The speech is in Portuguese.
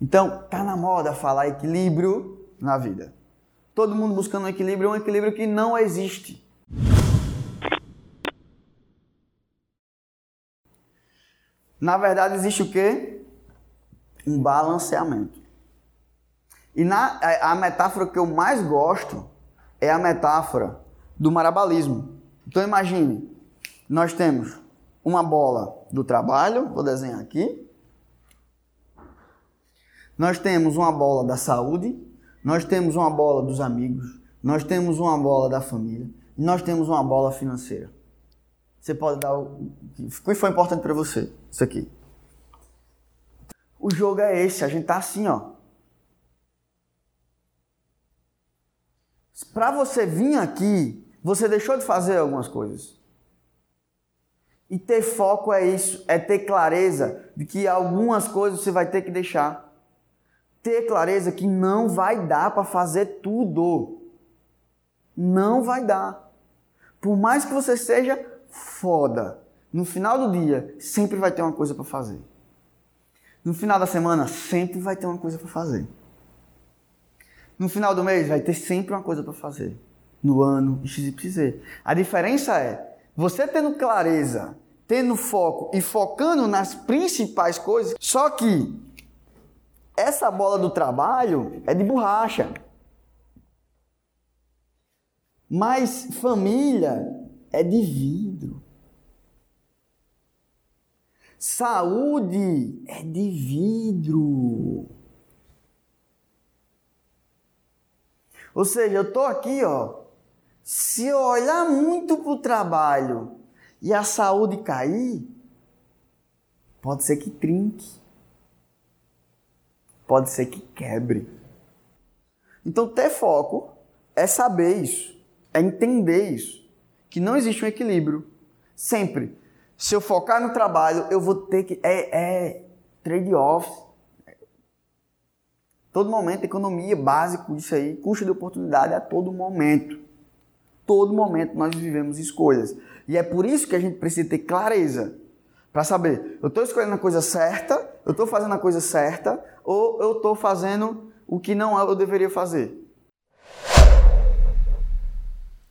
Então, tá na moda falar equilíbrio na vida. Todo mundo buscando um equilíbrio, um equilíbrio que não existe. Na verdade, existe o quê? Um balanceamento. E na, a metáfora que eu mais gosto é a metáfora do marabalismo. Então imagine, nós temos uma bola do trabalho, vou desenhar aqui. Nós temos uma bola da saúde, nós temos uma bola dos amigos, nós temos uma bola da família, nós temos uma bola financeira. Você pode dar o que foi importante para você, isso aqui. O jogo é esse, a gente tá assim, ó. Para você vir aqui, você deixou de fazer algumas coisas. E ter foco é isso, é ter clareza de que algumas coisas você vai ter que deixar. Ter clareza que não vai dar para fazer tudo. Não vai dar. Por mais que você seja foda, no final do dia sempre vai ter uma coisa para fazer. No final da semana sempre vai ter uma coisa para fazer. No final do mês vai ter sempre uma coisa para fazer. No ano, XYZ. A diferença é, você tendo clareza, tendo foco e focando nas principais coisas, só que essa bola do trabalho é de borracha. Mas família é de vidro. Saúde é de vidro. Ou seja, eu estou aqui, ó. Se eu olhar muito para o trabalho e a saúde cair, pode ser que trinque. Pode ser que quebre. Então, ter foco é saber isso, é entender isso, que não existe um equilíbrio. Sempre. Se eu focar no trabalho, eu vou ter que. É, é trade-off Todo momento, economia, básico, isso aí, custo de oportunidade a todo momento. Todo momento nós vivemos escolhas. E é por isso que a gente precisa ter clareza para saber, eu estou escolhendo a coisa certa, eu estou fazendo a coisa certa, ou eu estou fazendo o que não eu deveria fazer.